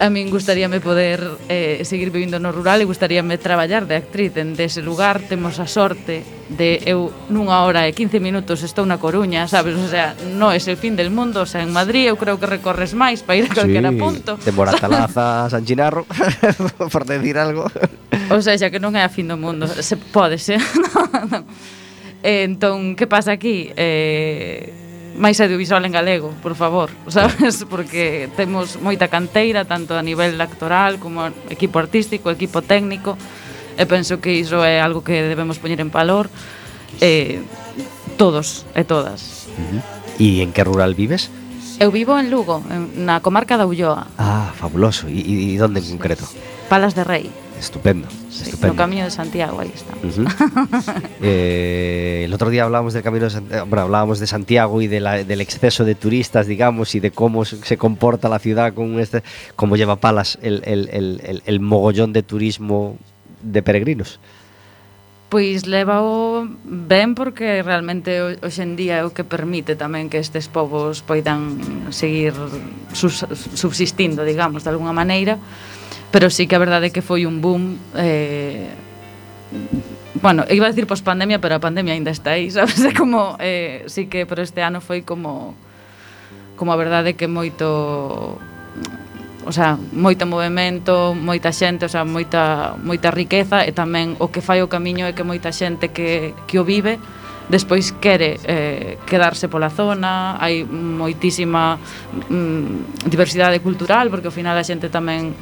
C: A min gustaríame poder eh, seguir vivindo no rural e gustaríame traballar de actriz en dese lugar. Temos a sorte de eu nunha hora e 15 minutos estou na Coruña, sabes? O sea, non é o fin del mundo, o sea, en Madrid eu creo que recorres máis para ir a calquera sí, punto.
A: de Moratalaza a San Ginarro, por decir algo.
C: O sea, xa que non é a fin do mundo, se pode ser. Eh, entón, que pasa aquí? Eh, máis audiovisual en galego, por favor, sabes? Porque temos moita canteira, tanto a nivel actoral como equipo artístico, equipo técnico, e penso que iso é algo que debemos poñer en valor eh, todos e todas.
A: Uh. E en que rural vives?
C: Eu vivo en Lugo, en, na comarca da Ulloa.
A: Ah, fabuloso. E, onde en concreto?
C: Palas de Rei.
A: Estupendo,
C: sí,
A: estupendo.
C: No Camino de Santiago, ahí está.
A: Uh -huh. eh, el otro día hablábamos del Camino de Santiago, bueno, hablábamos de Santiago y de la, del exceso de turistas, digamos, y de cómo se comporta la ciudad, con este, cómo lleva palas el, el, el, el el mogollón de turismo de peregrinos.
C: Pois levao ben porque realmente hoxe en día é o que permite tamén que estes povos poidan seguir subsistindo, digamos, de alguna maneira, pero sí que a verdade é que foi un boom eh, bueno, iba a decir post pandemia, pero a pandemia ainda está aí, sabes? É como eh, sí que pero este ano foi como como a verdade é que moito o sea, moito movimento, moita xente, o sea, moita, moita riqueza e tamén o que fai o camiño é que moita xente que, que o vive despois quere eh, quedarse pola zona, hai moitísima mm, diversidade cultural, porque ao final a xente tamén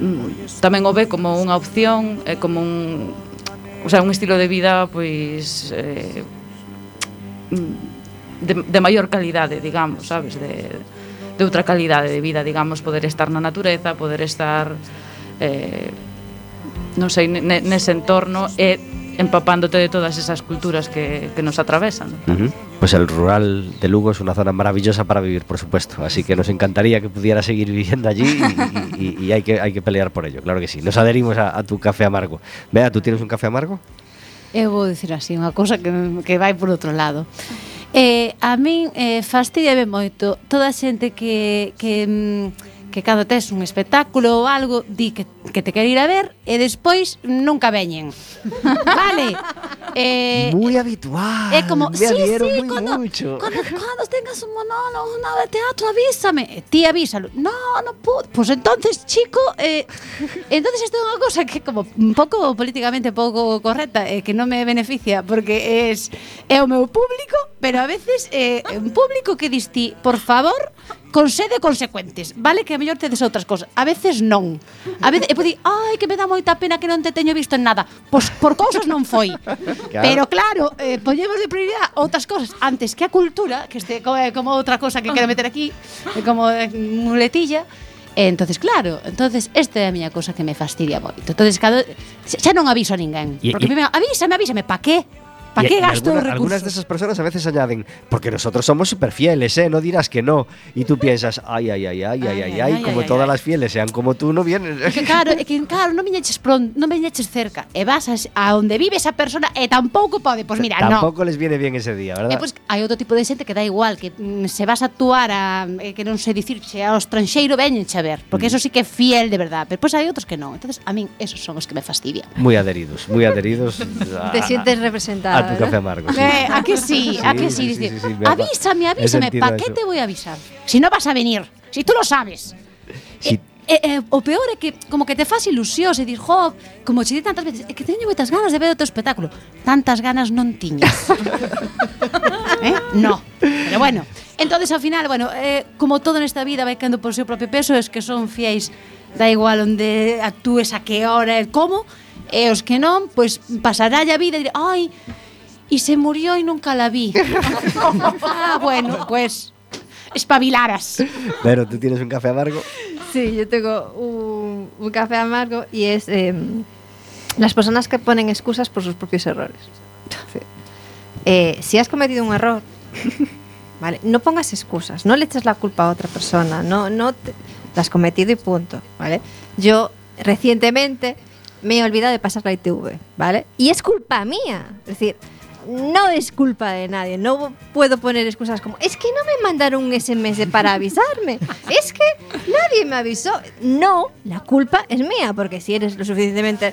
C: Mm, tamén o ve como unha opción e como un o sea, un estilo de vida pois eh, de, de maior calidade, digamos, sabes, de, de outra calidade de vida, digamos, poder estar na natureza, poder estar eh, non sei, nese entorno e empapándote de todas esas culturas que, que nos atravesan.
A: Uh -huh. Pues el rural de Lugo es una zona maravillosa para vivir, por supuesto, así que nos encantaría que pudiera seguir viviendo allí y, y, y hay, que, hay que pelear por ello, claro que sí. Nos adherimos a, a tu café amargo. Vea, ¿tú tienes un café amargo?
B: Eh, Eu vou dicir así, unha cousa que, que vai por outro lado. Eh, a min eh, fastidiame moito toda a xente que, que mm, que cando tes un espectáculo ou algo, di que, que te quere ir a ver e despois nunca veñen. vale. Eh,
A: moi habitual.
B: É como, sí, sí, cando,
A: mucho.
B: cando, cuando tengas un monólogo, unha obra de teatro, avísame. Ti avísalo. No, no puedo. Pois pues entonces, chico, eh, entonces isto é unha cosa que como un pouco políticamente pouco correcta, eh, que non me beneficia porque es é o meu público, pero a veces é eh, un público que distí, por favor, con sede consecuentes. Vale que a mellor tedes outras cousas. A veces non. A veces, e pode ai, que me dá moita pena que non te teño visto en nada. Pois por cousas non foi.
A: Claro.
B: Pero claro, eh, poñemos de prioridade outras cousas antes que a cultura, que este como, eh, como outra cosa que quero meter aquí, eh, como eh, muletilla. E entonces claro, entonces esta é a miña cosa que me fastidia moito. Entonces cada xa non aviso a ninguén, porque
A: e,
B: e... me avísame, avísame, pa qué? Pa
A: Y-
B: que
A: y
B: gasto
A: alguna- algunas de esas personas a veces añaden, porque nosotros somos súper fieles, ¿eh? No dirás que no. Y tú piensas, ay, ay, ay, ay, ay, ay, ay,
B: ay,
A: como
B: ay,
A: todas
B: ay.
A: las fieles sean como tú, no vienen.
B: É que claro, é que claro, non viñeches pronto, non viñeches cerca e vas a, a onde vive esa persona e tampouco pode, pois mira, non.
A: Tampoco les viene bien ese día, ¿verdad?
B: E pois hai outro tipo de xente que dá igual que mm, se vas a actuar a eh, que non sei dicir se ao estranxeiro veñenche a ver, porque eso sí que é fiel de verdad, pero pois hai outros que non. Entonces a min esos son os que me fastidian.
A: Muy adheridos, muy adheridos. a-
G: Te sientes
A: a
G: representada.
A: tu café amargo. Sí.
B: Eh, ¿A que sí? ¿A que
A: sí?
B: sí,
A: sí
B: avísame, avísame. ¿Para qué te voy a avisar? Si no vas a venir, si tú lo sabes.
A: Si
B: eh, eh, eh, o peor é que como que te faz ilusión e dir, jo, como che di tantas veces, é que teño moitas ganas de ver o teu espectáculo. Tantas ganas non tiñas. eh? No. Pero bueno, entonces ao final, bueno, eh, como todo nesta vida vai cando por seu propio peso, es que son fiéis, da igual onde actúes, a que hora, e como, e os que non, pois pasará a vida e dir, ai, e se murió e nunca la vi. ah, bueno, pues espabilaras.
A: Pero tú tienes un café amargo.
G: Sí, yo tengo un, un café amargo y es eh, las personas que ponen excusas por sus propios errores. Sí. Eh, si has cometido un error, vale, no pongas excusas, no le eches la culpa a otra persona, no, no te, la has cometido y punto, ¿vale? Yo recientemente me he olvidado de pasar la ITV, ¿vale? Y es culpa mía, es decir, no es culpa de nadie, no puedo poner excusas como, es que no me mandaron un SMS para avisarme, es que nadie me avisó. No, la culpa es mía, porque si eres lo suficientemente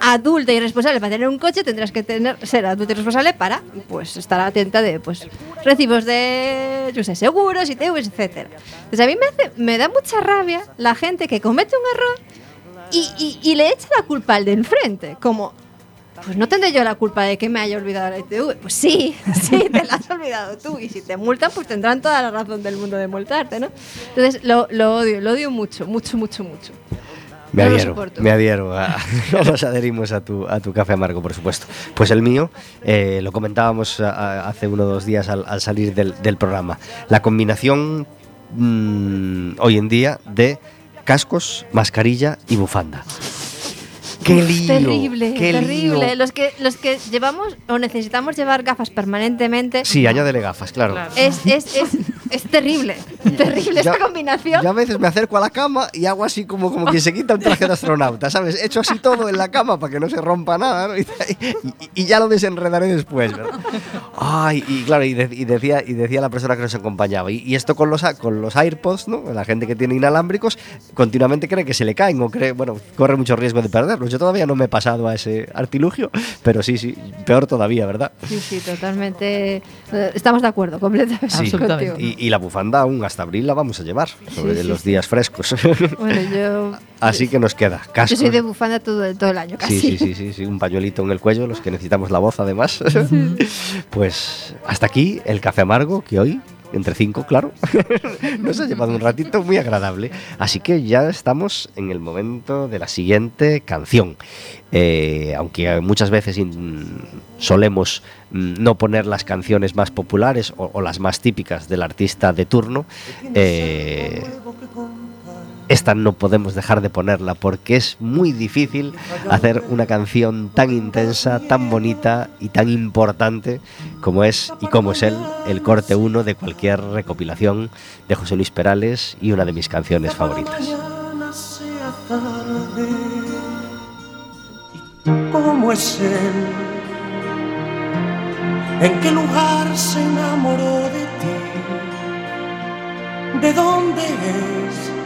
G: adulta y responsable para tener un coche, tendrás que tener, ser adulta y responsable para pues estar atenta de pues recibos de yo sé, seguros, ITVs, etcétera. Entonces a mí me, hace- me da mucha rabia la gente que comete un error y le echa la culpa al de enfrente, como pues no tendré yo la culpa de que me haya olvidado la ITV. Pues sí, sí, te la has olvidado tú. Y si te multan, pues tendrán toda la razón del mundo de multarte, ¿no? Entonces lo, lo odio, lo odio mucho, mucho, mucho, mucho.
A: Me
G: No
A: adhiero, me adhiero. a- nos adherimos a tu, a tu café amargo, por supuesto. Pues el mío, eh, lo comentábamos a- a- hace uno o dos días al, al salir del, del programa. La combinación mm, hoy en día de cascos, mascarilla y bufanda. Qué lío.
G: Terrible,
A: qué
G: terrible.
A: lío.
G: Los que, los que llevamos o necesitamos llevar gafas permanentemente.
A: Sí, añádele gafas, claro.
C: Claro.
G: Es, es, es, es terrible. Terrible
A: Ya-
G: esta combinación.
A: Yo a veces me acerco a la cama y hago así como, como quien se quita un traje de astronauta, ¿sabes? Hecho así todo en la cama para que no se rompa nada, ¿no? Y, y- y ya lo desenredaré después, ¿verdad? Ay, y claro, y, de- y decía, y decía la persona que nos acompañaba, y, y esto con los, con los AirPods, ¿no? La gente que tiene inalámbricos, continuamente cree que se le caen o cree, bueno, corre mucho riesgo de perderlos. Yo todavía no me he pasado a ese artilugio, pero sí, sí, peor todavía, ¿verdad?
G: Sí, sí, totalmente. eh, Estamos de acuerdo, completamente.
A: Sí. Y, y la bufanda aún hasta abril la vamos a llevar, sobre
G: Sí, sí,
A: los
G: sí.
A: días frescos.
G: Bueno, yo.
A: Así que nos queda casco.
G: Yo soy de bufanda todo, todo el año, casi.
A: Sí, sí, sí, sí, sí, un pañuelito en el cuello, los que necesitamos la voz además. pues hasta aquí el café amargo que hoy, entre cinco, claro, nos ha llevado un ratito muy agradable. Así que ya estamos en el momento de la siguiente canción. Eh, aunque muchas veces solemos mm, no poner las canciones más populares o, o las más típicas del artista de turno, eh, esta no podemos dejar de ponerla porque es muy difícil hacer una canción tan intensa, tan bonita y tan importante como es y como es él, el corte 1 de cualquier recopilación de José Luis Perales y una de mis canciones favoritas.
E: mañana sea tarde. ¿Y cómo es él? ¿En qué lugar se enamoró de ti? ¿De dónde es?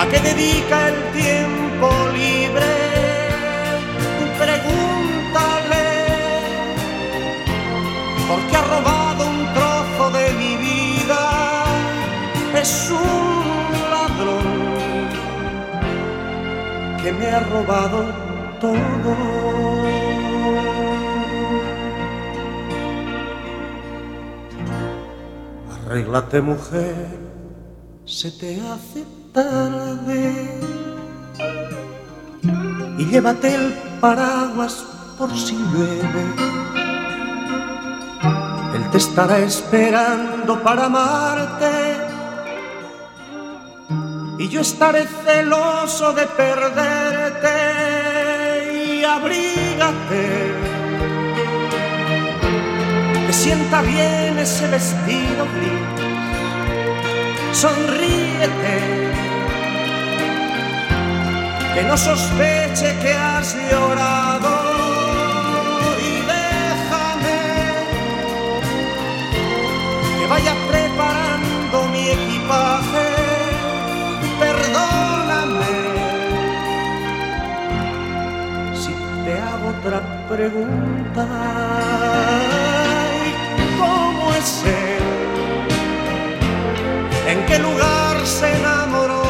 E: ¿A qué dedica el tiempo libre? Pregúntale porque ha robado un trozo de mi vida. Es un ladrón que me ha robado todo. Arréglate mujer, se te hace tarde y llévate el paraguas por si llueve. Él te estará esperando para amarte y yo estaré celoso de perderte y abrígate. Que sienta bien ese vestido gris, sonríete que no sospeche que has llorado y déjame que vaya preparando mi equipaje. Perdóname si te hago otra pregunta. ¿Y ¿Cómo es él? ¿En qué lugar se enamoró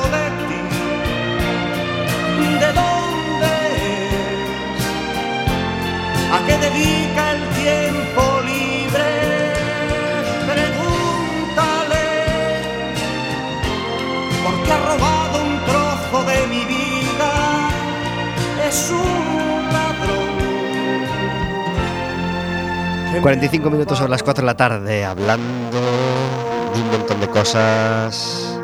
E: ¿A qué dedica el tiempo libre? Pregúntale, porque ha robado un trozo de mi vida. Es un ladrón. que me
A: 45 minutos sobre las 4 de la tarde, hablando de un montón de cosas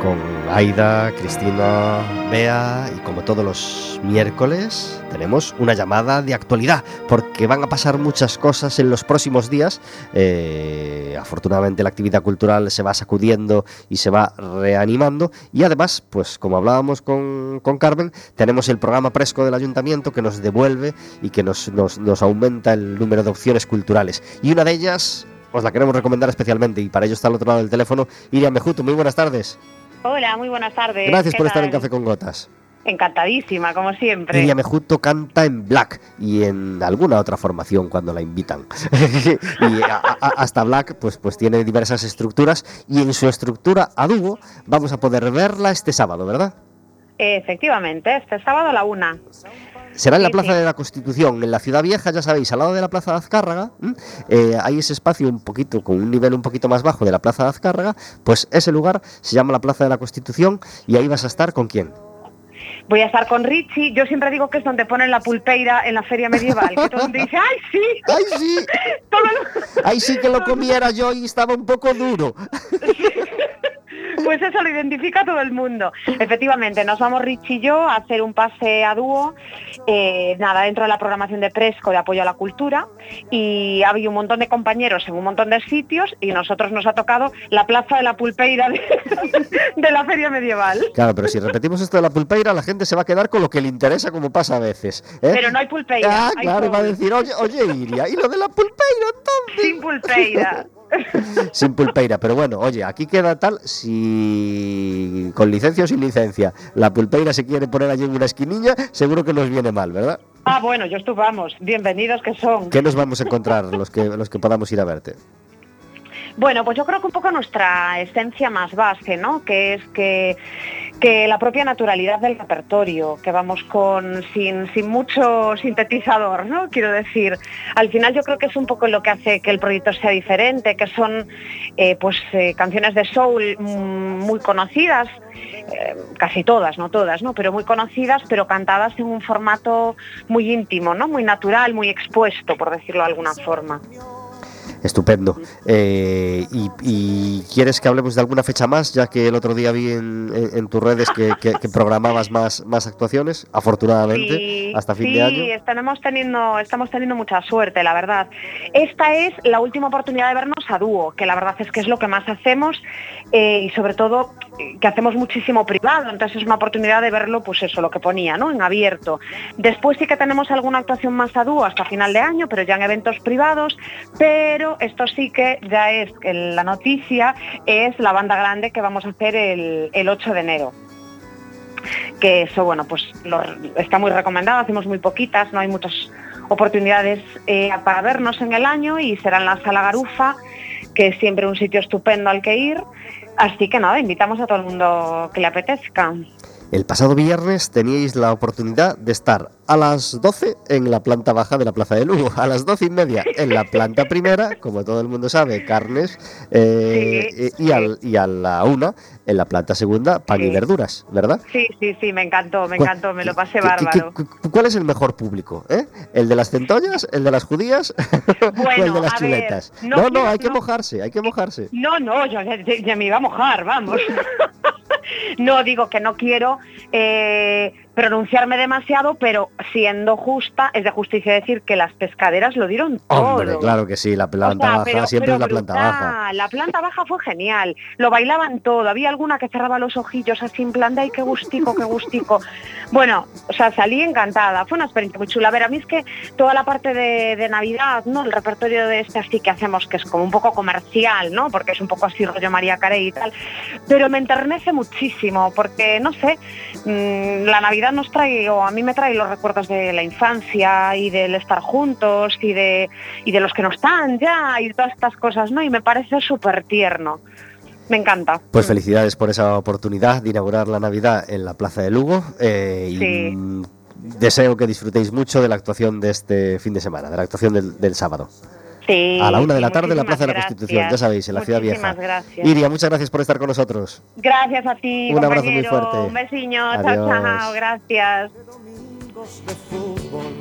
A: con Aida, Cristina, Bea y como todos los miércoles tenemos una llamada de actualidad porque van a pasar muchas cosas en los próximos días. Eh, afortunadamente la actividad cultural se va sacudiendo y se va reanimando y además, pues como hablábamos con, con Carmen, tenemos el programa Presco del Ayuntamiento que nos devuelve y que nos, nos, nos aumenta el número de opciones culturales. Y una de ellas os la queremos recomendar especialmente y para ello está al otro lado del teléfono Iria Mejuto. Muy buenas tardes.
H: Hola, muy buenas tardes.
A: Gracias
H: ¿Qué
A: por estar en Café con Gotas.
H: Encantadísima, como siempre.
A: Iria Mejuto canta en Black y en alguna otra formación cuando la invitan. y a- a- hasta Black pues, pues tiene diversas estructuras y en su estructura a dúo vamos a poder verla este sábado, ¿verdad?
H: Efectivamente, este sábado a la una.
A: Será en la
H: Sí,
A: Plaza
H: sí.
A: de la Constitución, en la Ciudad Vieja, ya sabéis, al lado de la Plaza de Azcárraga, eh, hay ese espacio un poquito, con un nivel un poquito más bajo de la Plaza de Azcárraga, pues ese lugar se llama la Plaza de la Constitución y ahí vas a estar con quién.
H: Voy a estar con Richie. Yo siempre digo que es donde ponen la pulpeira en la feria medieval. Que todo el mundo dice, ¡ay, sí!
A: ¡Ay, sí! ¡Ay, sí que lo comiera yo y estaba un poco duro!
H: Pues eso lo identifica todo el mundo. Efectivamente, nos vamos Rich y yo a hacer un pase a dúo, eh, nada, dentro de la programación de Presco de apoyo a la cultura y ha habido un montón de compañeros en un montón de sitios y nosotros nos ha tocado la plaza de la pulpeira de, de la feria medieval.
A: Claro, pero si repetimos esto de la pulpeira, la gente se va a quedar con lo que le interesa, como pasa a veces. ¿eh?
H: Pero no hay pulpeira.
A: Ah,
H: hay
A: claro, va a decir, oye, oye, Iria, ¿y lo de la pulpeira entonces?
H: Sin pulpeira.
A: Sin pulpeira, pero bueno, oye, aquí queda tal si con licencia o sin licencia la pulpeira se quiere poner allí en una esquinilla, seguro que nos viene mal, ¿verdad?
H: Ah, bueno, yo estuve, vamos, bienvenidos que son.
A: ¿Qué nos vamos a encontrar los que los que podamos ir a verte?
H: Bueno, pues yo creo que un poco nuestra esencia más base, ¿no? Que es que, que la propia naturalidad del repertorio, que vamos con sin, sin mucho sintetizador, ¿no? Quiero decir, al final yo creo que es un poco lo que hace que el proyecto sea diferente, que son eh, pues eh, canciones de soul mm, muy conocidas, eh, casi todas, no todas, ¿no? Pero muy conocidas, pero cantadas en un formato muy íntimo, ¿no? Muy natural, muy expuesto, por decirlo de alguna forma.
A: Estupendo. Eh, y, y quieres que hablemos de alguna fecha más, ya que el otro día vi en, en- en tus redes que, que- que programabas más, más actuaciones, afortunadamente,
H: Sí,
A: hasta fin
H: sí,
A: de año.
H: estamos teniendo, estamos teniendo mucha suerte, la verdad. Esta es la última oportunidad de vernos a dúo, que la verdad es que es lo que más hacemos eh, y sobre todo que hacemos muchísimo privado, entonces es una oportunidad de verlo, pues eso, lo que ponía, ¿no? En abierto. Después sí que tenemos alguna actuación más a dúo hasta final de año, pero ya en eventos privados, pero esto sí que ya es, la noticia es la banda grande que vamos a hacer el, el 8 de enero que eso, bueno, pues lo- está muy recomendado, hacemos muy poquitas, no hay muchas oportunidades eh, para vernos en el año y será en la Sala Garufa, que es siempre un sitio estupendo al que ir. Así que nada, invitamos a todo el mundo que le apetezca.
A: El pasado viernes teníais la oportunidad de estar a las 12 en la planta baja de la Plaza de Lugo, a las 12 y media en la planta primera, como todo el mundo sabe, carnes, eh,
H: Sí,
A: y, al- y a la una en la planta segunda, pan y verduras, ¿verdad?
H: Sí, sí, sí, me encantó, me
A: ¿Cuál-
H: encantó, me lo pasé
A: qué-
H: bárbaro.
A: qué- ¿Cuál es el mejor público? eh? ¿El de las centollas, el de las judías o el de las
H: ver,
A: chuletas?
H: no
A: no, no, hay que
H: no-
A: mojarse, hay que mojarse.
H: No, no, yo ya me iba a mojar, vamos. no digo que no quiero eh, pronunciarme demasiado, pero siendo justa, es de justicia decir que las pescaderas lo dieron todo.
A: Hombre, claro que sí, la
H: O
A: planta
H: sea,
A: baja
H: pero-
A: siempre
H: pero
A: es la planta
H: brutal.
A: baja.
H: La planta baja fue genial. Lo bailaban todo. Había alguna que cerraba los ojillos así en plan de ay, qué gustico, qué gustico. Bueno, o sea, salí encantada. Fue una experiencia muy chula. A ver, a mí es que toda la parte de, de Navidad, ¿no? El repertorio de este así que hacemos, que es como un poco comercial, ¿no? Porque es un poco así rollo María Carey y tal. Pero me enternece muchísimo porque, no sé, mm, la Navidad nos trae, o a mí me trae los recuerdos de la infancia y del estar juntos y de, y de los que no están ya y todas estas cosas, ¿no? Y me parece súper tierno. Me encanta.
A: Pues felicidades por esa oportunidad de inaugurar la Navidad en la Plaza de Lugo eh, y
H: Sí.
A: deseo que disfrutéis mucho de la actuación de este fin de semana, de la actuación del, del sábado.
H: Sí,
A: A la una de la tarde en la Plaza de la Constitución, ya sabéis, en la Ciudad Vieja.
H: Muchísimas gracias.
A: Iria, muchas gracias por estar con nosotros.
H: Gracias a ti,
A: Un abrazo muy fuerte.
H: Un besiño.
A: Adiós.
H: Chao, chao. Gracias.
E: Domingos de fútbol,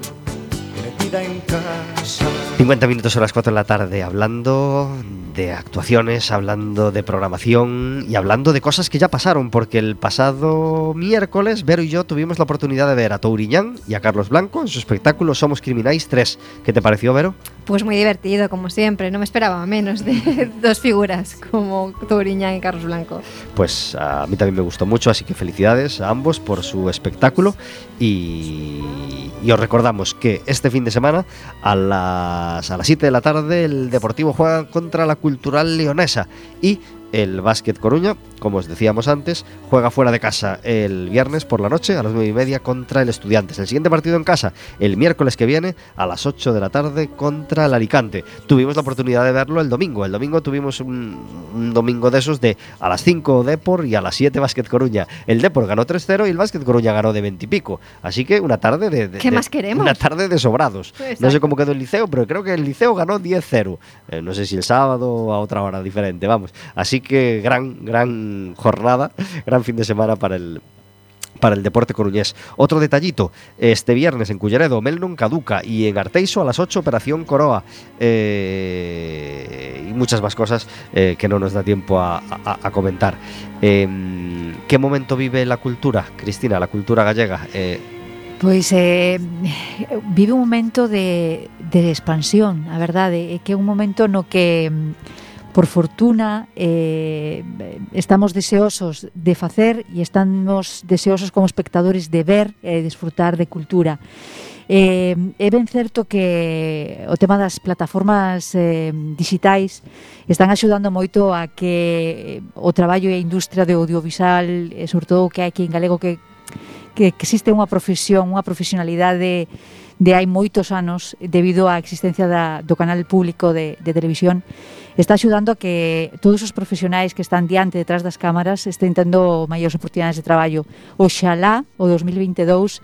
E: metida en casa.
A: 50 minutos a las 4 de la tarde hablando de actuaciones, hablando de programación y hablando de cosas que ya pasaron, porque el pasado miércoles Vero y yo tuvimos la oportunidad de ver a Touriñán y a Carlos Blanco en su espectáculo Somos Criminais 3. ¿Qué te pareció, Vero?
G: Pues muy divertido, como siempre. No me esperaba menos de dos figuras como Touriñán y Carlos Blanco.
A: Pues a mí también me gustó mucho, así que felicidades a ambos por su espectáculo y, y os recordamos que este fin de semana a las, a las 7 de la tarde el Deportivo juega contra la Cultural Leonesa. Y el Básquet Coruña, como os decíamos antes, juega fuera de casa el viernes por la noche a las 9 y media contra el Estudiantes. El siguiente partido en casa, el miércoles que viene a las 8 de la tarde contra el Alicante. Tuvimos la oportunidad de verlo el domingo. El domingo tuvimos un, un domingo de esos de a las 5 Depor y a las 7 Básquet Coruña. El Depor ganó 3-0 y el Básquet Coruña ganó de 20 y pico. Así que una tarde de... de-
G: ¿Qué
A: de-
G: más queremos?
A: Una tarde de sobrados. No sé cómo quedó el liceo, pero creo que el liceo ganó 10-0. Eh, no sé si el sábado o a otra hora diferente, vamos. Así que gran, gran jornada, gran fin de semana para el, para el deporte coruñés. Otro detallito, este viernes en Culleredo, Melnon caduca y en Arteiso a las 8 Operación Coroa. Eh, y muchas más cosas eh, que no nos da tiempo a, comentar. Em, ¿Qué momento vive la cultura, Cristina, la cultura gallega? Eh,
D: eh, vive un momento de, expansión, a verdade, é que un momento no que Por fortuna, eh, estamos deseosos de facer e estamos deseosos como espectadores de ver e disfrutar de cultura. Eh, é ben certo que o tema das plataformas eh, digitais están axudando moito a que o traballo e a industria do audiovisual, e sobre todo que hai aquí en galego que, que, que existe unha profesión, unha profesionalidade de de hai moitos anos debido á existencia da, do canal público de, de televisión está axudando a que todos os profesionais que están diante detrás das cámaras estén tendo maiores oportunidades de traballo. Oxalá o 2022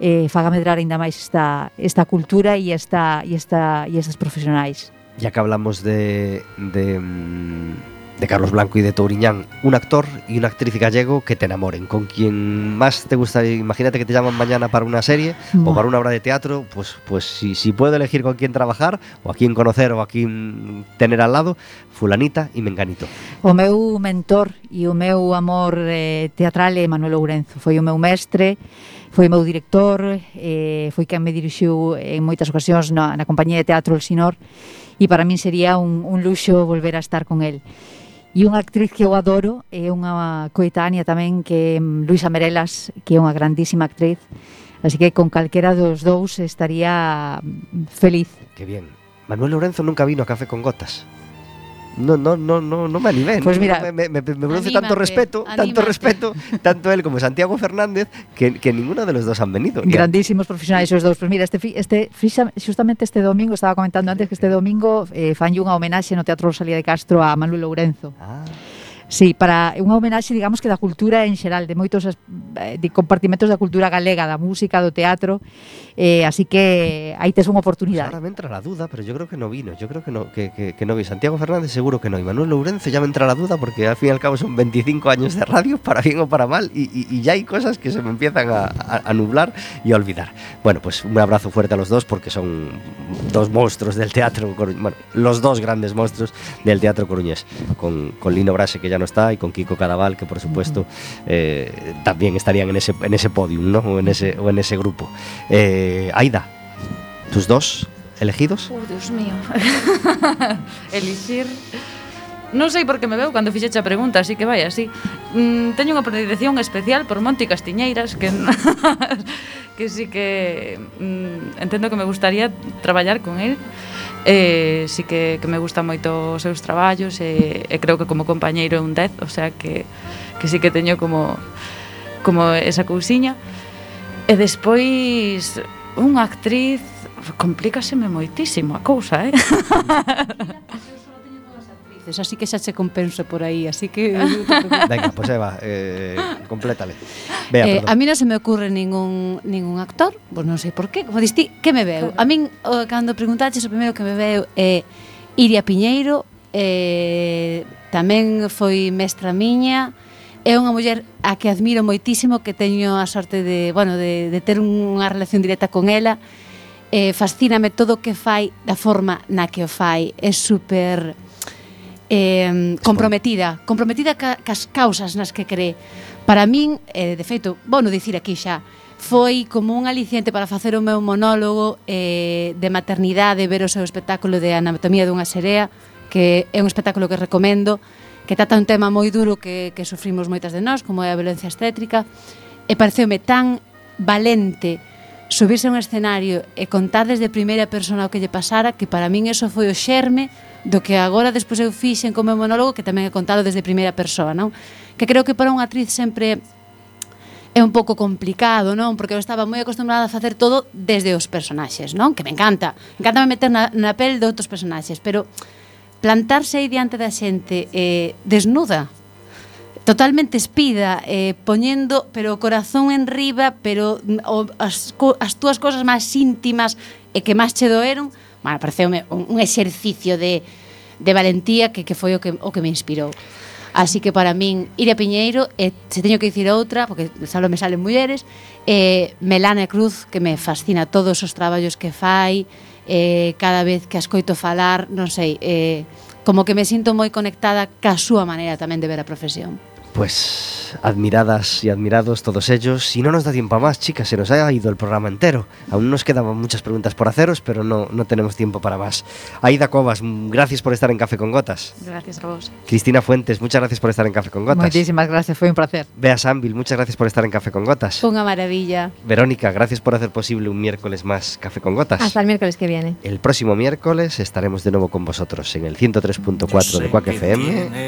D: eh, faga medrar ainda máis esta, esta cultura e, esta, e, esta, e estas profesionais.
A: Ya que hablamos de, de mm, de Carlos Blanco y de Touriñán, un actor y una actriz gallego que te enamoren, con quien más te gusta. Imagínate que te llaman mañana para una serie no.
D: o
A: para una obra de teatro, pues, pues si, si puedo elegir con quién trabajar, o a quién conocer, o a quién tener al lado, fulanita e menganito.
D: O meu mentor e o meu amor eh, teatral é Manuel Ourenzo, foi o meu mestre, foi o meu director, eh, foi quen me dirixiu en moitas ocasións na, na compañía de teatro El Sinor, e para min sería un, un luxo volver a estar con el. E unha actriz que eu adoro é unha coetánea tamén que é Luisa Merelas, que é unha grandísima actriz. Así que con calquera dos dous estaría feliz.
A: Que bien. Manuel Lorenzo nunca vino a Café con Gotas. No, no, no, no, no me animé.
D: Pues mira,
A: me, me, me, me produce
B: anímate,
A: tanto respeto,
B: anímate.
A: tanto respeto, tanto él como Santiago Fernández, que, que ninguno de los dos han venido.
D: Grandísimos ya. profesionales dous. dos. Pues mira, este, este, justamente este domingo, estaba comentando antes que este domingo eh, fan unha homenaje en el Teatro Rosalía de Castro a Manuel Lourenzo.
A: Ah.
D: Sí, para unha homenaxe, digamos que da cultura en xeral, de moitos eh, de compartimentos da cultura galega, da música, do teatro, eh, así que aí tes unha oportunidade.
A: Pues ahora me entra la duda, pero yo creo que no vino, yo creo que no, que, que, que no vi. Santiago Fernández seguro que no, y Manuel Lourenzo ya me entra la duda porque al fin y al cabo son 25 años de radio, para bien o para mal, y, y, y ya hay cosas que se me empiezan a, a, a nublar y a olvidar. Bueno, pues un abrazo fuerte a los dos porque son dos monstruos del teatro, bueno, los dos grandes monstruos del teatro coruñés, con, con Lino Brase que ya no está y con Kiko Cadaval que por supuesto eh, también estarían en ese, en ese podium, ¿no? O en ese, o en ese grupo. Eh, Aida, tus dos elegidos.
C: Oh, Dios mío. Elixir Non sei por que me veu cando fixeche a pregunta, así que vai así. Mm, teño unha predilección especial por Monti Castiñeiras, que que sí que mm, entendo que me gustaría traballar con el. eh, sí que, que me gusta moito os seus traballos e, e creo que como compañeiro é un 10 o sea que, que sí que teño como como esa cousiña e despois unha actriz complícaseme moitísimo a cousa eh?
B: veces, así que xa che compenso por aí, así que...
A: Venga, pois pues Eva, eh, complétale. Bea,
B: eh,
A: perdón.
B: a mí non se me ocurre ningún, ningún actor, pois pues non sei por qué, como diste, que me veu? Claro. A min, o, cando preguntaches, o primeiro que me veu é eh, Iria Piñeiro, eh, tamén foi mestra miña, é unha muller a que admiro moitísimo, que teño a sorte de, bueno, de, de ter unha relación directa con ela. Eh, fascíname todo o que fai da forma na que o fai. É super eh, comprometida, comprometida ca, cas causas nas que cree. Para min, eh, de feito, bono dicir aquí xa, foi como un aliciente para facer o meu monólogo eh, de maternidade, ver o seu espectáculo de anatomía dunha serea, que é un espectáculo que recomendo, que trata un tema moi duro que, que sufrimos moitas de nós, como é a violencia estétrica, e pareceume tan valente subirse a un escenario e contar desde primeira persona o que lle pasara, que para min eso foi o xerme do que agora despois eu fixen como monólogo, que tamén é contado desde primeira persoa, non? Que creo que para unha actriz sempre é un pouco complicado, non? Porque eu estaba moi acostumbrada a facer todo desde os personaxes, non? Que me encanta. Encanta me meter na, na pel de outros personaxes, pero plantarse aí diante da xente eh, desnuda totalmente espida, eh, poñendo pero o corazón en riba, pero mm, o, as, co, as túas cosas máis íntimas e que máis che doeron, bueno, pareceume un, un exercicio de, de valentía que, que foi o que, o que me inspirou. Así que para min Iria Piñeiro e se teño que dicir outra, porque salo me salen mulleres, eh, Melana Cruz, que me fascina todos os traballos que fai, eh, cada vez que a escoito falar, non sei, eh, como que me sinto moi conectada ca súa maneira tamén de ver a profesión.
A: Pues admiradas y admirados todos ellos. Y no nos da tiempo a más, chicas, se nos ha ido el programa entero. Aún nos quedaban muchas preguntas por haceros, pero no, no tenemos tiempo para más. Aida Cobas, mm, gracias por estar en Café con Gotas.
C: Gracias a vos.
A: Cristina Fuentes, muchas gracias por estar en Café con Gotas.
D: Moitísimas gracias, foi un placer.
A: Bea Sambil, muchas gracias por estar en Café con Gotas.
B: Unha maravilla.
A: Verónica, gracias por hacer posible un miércoles más Café con Gotas.
G: Hasta el miércoles que viene.
A: El próximo miércoles estaremos de nuevo con vosotros en el 103.4 de Quack FM